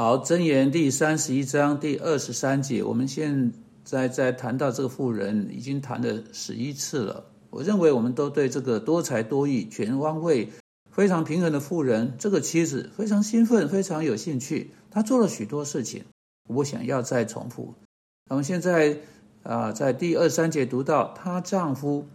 好，箴言第三十一章第二十三节，我们现在在谈到这个妇人，已经谈了十一次了。我认为我们都对这个多才多艺、全方位、非常平衡的妇人，这个妻子非常兴奋，非常有兴趣。她做了许多事情，我不想要再重复。我们现在啊，在第二三节读到她丈夫，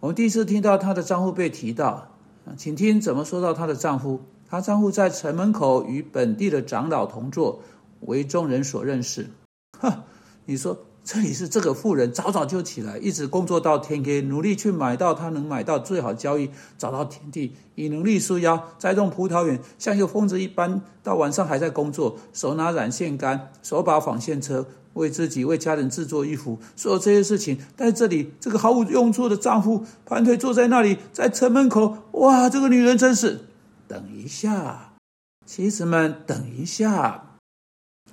我们第一次听到她的丈夫被提到，请听怎么说到她的丈夫。她丈夫在城门口与本地的长老同坐，为众人所认识。哈，你说这里是这个妇人早早就起来，一直工作到天黑，努力去买到她能买到最好交易，找到田地，以能力束腰，栽种葡萄园，像一个疯子一般，到晚上还在工作，手拿染线杆，手把纺线车，为自己为家人制作衣服，所有这些事情。在这里，这个毫无用处的丈夫盘腿坐在那里，在城门口。哇，这个女人真是。等一下，妻子们，等一下！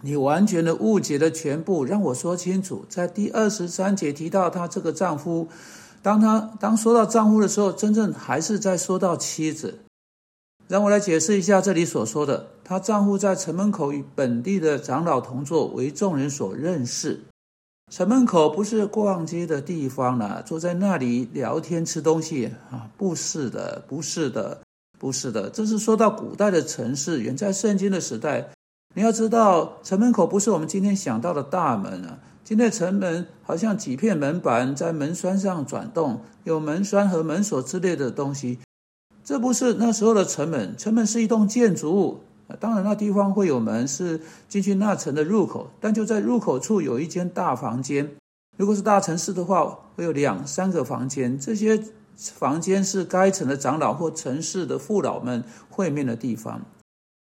你完全的误解了全部，让我说清楚。在第二十三节提到她这个丈夫，当他当说到丈夫的时候，真正还是在说到妻子。让我来解释一下这里所说的：她丈夫在城门口与本地的长老同坐，为众人所认识。城门口不是逛街的地方了，坐在那里聊天吃东西啊？不是的，不是的。不是的，这是说到古代的城市，远在圣经的时代。你要知道，城门口不是我们今天想到的大门啊。今天城门好像几片门板在门栓上转动，有门栓和门锁之类的东西。这不是那时候的城门，城门是一栋建筑物。当然，那地方会有门，是进去那城的入口。但就在入口处有一间大房间。如果是大城市的话，会有两三个房间。这些。房间是该城的长老或城市的父老们会面的地方。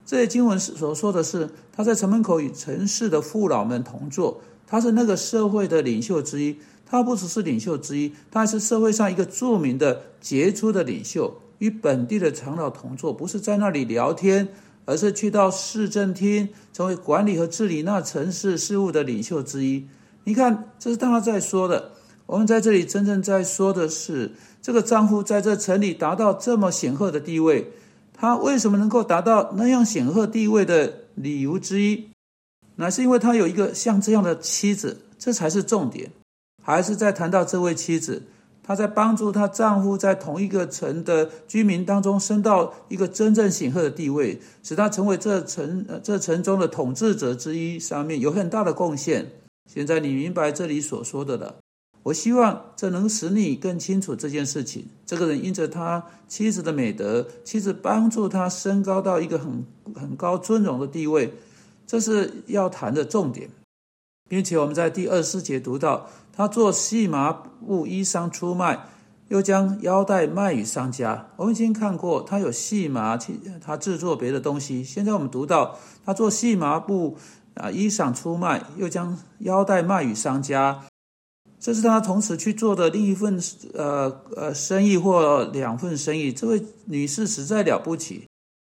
这些经文所说的是，他在城门口与城市的父老们同坐。他是那个社会的领袖之一。他不只是领袖之一，他还是社会上一个著名的杰出的领袖。与本地的长老同坐，不是在那里聊天，而是去到市政厅，成为管理和治理那城市事务的领袖之一。你看，这是他在说的。我们在这里真正在说的是，这个丈夫在这城里达到这么显赫的地位，他为什么能够达到那样显赫地位的理由之一，乃是因为他有一个像这样的妻子，这才是重点。还是在谈到这位妻子，她在帮助她丈夫在同一个城的居民当中升到一个真正显赫的地位，使他成为这城呃这城中的统治者之一，上面有很大的贡献。现在你明白这里所说的了。我希望这能使你更清楚这件事情。这个人因着他妻子的美德，妻子帮助他升高到一个很很高尊荣的地位，这是要谈的重点。并且我们在第二四节读到，他做细麻布衣裳出卖，又将腰带卖与商家。我们已经看过，他有细麻，他制作别的东西。现在我们读到他做细麻布啊衣裳出卖，又将腰带卖与商家。这是他同时去做的另一份呃呃生意或两份生意。这位女士实在了不起，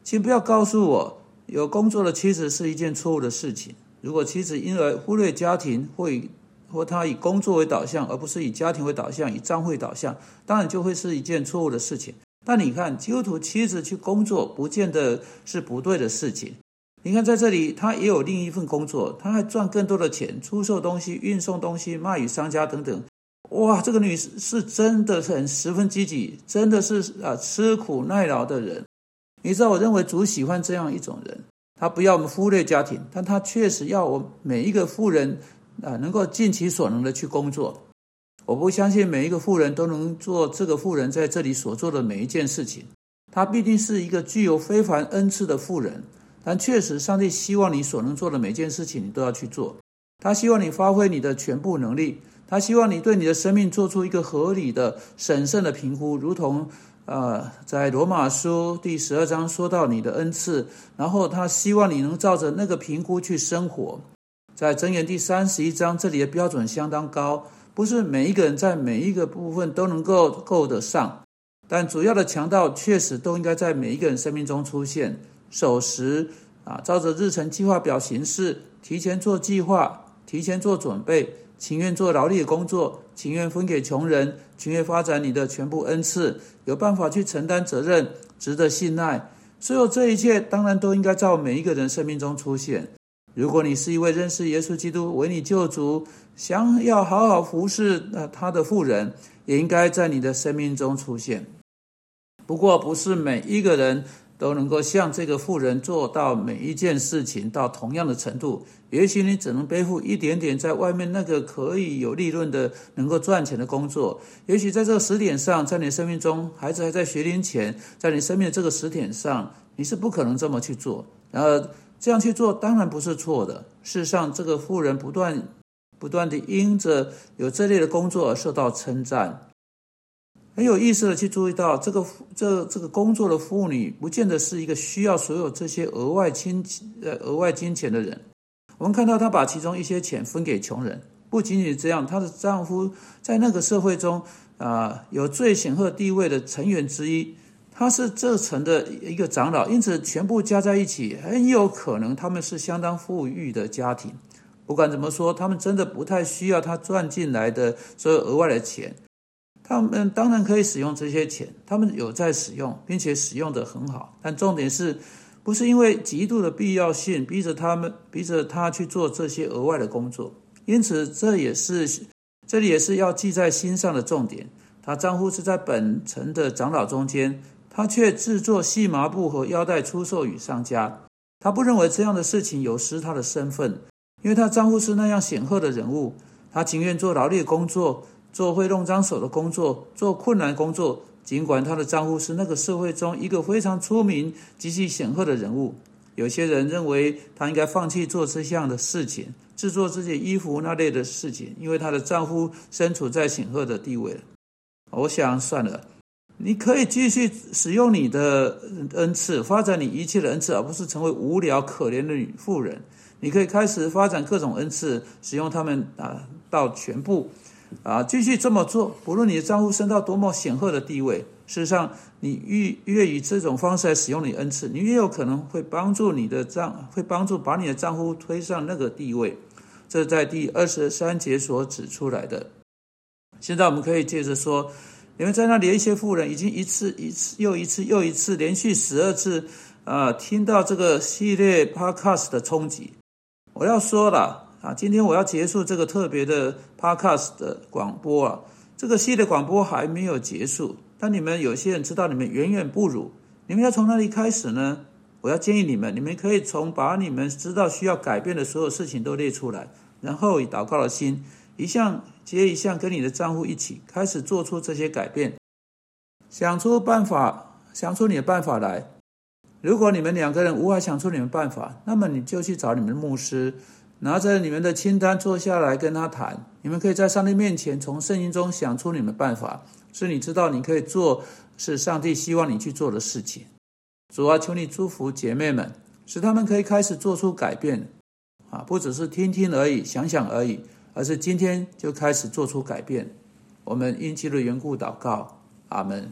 请不要告诉我有工作的妻子是一件错误的事情。如果妻子因而忽略家庭，或以或她以工作为导向，而不是以家庭为导向，以账会导向，当然就会是一件错误的事情。但你看，基督徒妻子去工作，不见得是不对的事情。你看，在这里，他也有另一份工作，他还赚更多的钱，出售东西、运送东西、卖与商家等等。哇，这个女士是真的很十分积极，真的是啊吃苦耐劳的人。你知道，我认为主喜欢这样一种人，他不要我们忽略家庭，但他确实要我每一个富人啊能够尽其所能的去工作。我不相信每一个富人都能做这个富人在这里所做的每一件事情。她必定是一个具有非凡恩赐的富人。但确实，上帝希望你所能做的每件事情，你都要去做。他希望你发挥你的全部能力，他希望你对你的生命做出一个合理的、审慎的评估，如同呃，在罗马书第十二章说到你的恩赐，然后他希望你能照着那个评估去生活。在箴言第三十一章，这里的标准相当高，不是每一个人在每一个部分都能够够得上，但主要的强盗确实都应该在每一个人生命中出现。守时啊，照着日程计划表行事，提前做计划，提前做准备，情愿做劳力的工作，情愿分给穷人，情愿发展你的全部恩赐，有办法去承担责任，值得信赖。所有这一切，当然都应该在每一个人生命中出现。如果你是一位认识耶稣基督为你救主，想要好好服侍那他的富人，也应该在你的生命中出现。不过，不是每一个人。都能够像这个富人做到每一件事情到同样的程度。也许你只能背负一点点在外面那个可以有利润的、能够赚钱的工作。也许在这个时点上，在你生命中，孩子还在学龄前，在你生命的这个时点上，你是不可能这么去做。然后这样去做，当然不是错的。事实上，这个富人不断、不断的因着有这类的工作而受到称赞。很有意思的去注意到，这个这这个工作的妇女，不见得是一个需要所有这些额外金呃额外金钱的人。我们看到她把其中一些钱分给穷人，不仅仅这样，她的丈夫在那个社会中啊有最显赫地位的成员之一，他是这城的一个长老，因此全部加在一起，很有可能他们是相当富裕的家庭。不管怎么说，他们真的不太需要他赚进来的所有额外的钱。他们当然可以使用这些钱，他们有在使用，并且使用的很好。但重点是，不是因为极度的必要性逼着他们，逼着他去做这些额外的工作。因此，这也是这里也是要记在心上的重点。她丈夫是在本城的长老中间，他却制作细麻布和腰带出售与商家。他不认为这样的事情有失他的身份，因为她丈夫是那样显赫的人物，他情愿做劳力工作。做会弄脏手的工作，做困难工作。尽管她的丈夫是那个社会中一个非常出名、极其显赫的人物，有些人认为她应该放弃做这项的事情，制作这些衣服那类的事情，因为她的丈夫身处在显赫的地位。我想算了，你可以继续使用你的恩赐，发展你一切的恩赐，而不是成为无聊可怜的女妇人。你可以开始发展各种恩赐，使用他们啊到全部。啊，继续这么做，不论你的丈夫升到多么显赫的地位，事实上，你越越以这种方式来使用你恩赐，你越有可能会帮助你的丈，会帮助把你的丈夫推上那个地位。这在第二十三节所指出来的。现在我们可以接着说，你们在那里一些妇人已经一次一次又一次又一次连续十二次啊，听到这个系列 podcast 的冲击。我要说了。啊，今天我要结束这个特别的 podcast 的广播啊，这个系列广播还没有结束。但你们有些人知道，你们远远不如，你们要从哪里开始呢？我要建议你们，你们可以从把你们知道需要改变的所有事情都列出来，然后以祷告的心，一项接一项，跟你的账户一起开始做出这些改变，想出办法，想出你的办法来。如果你们两个人无法想出你们办法，那么你就去找你们的牧师。拿着你们的清单坐下来跟他谈，你们可以在上帝面前从圣经中想出你们的办法，是你知道你可以做，是上帝希望你去做的事情。主啊，求你祝福姐妹们，使他们可以开始做出改变，啊，不只是听听而已，想想而已，而是今天就开始做出改变。我们因基督的缘故祷告，阿门。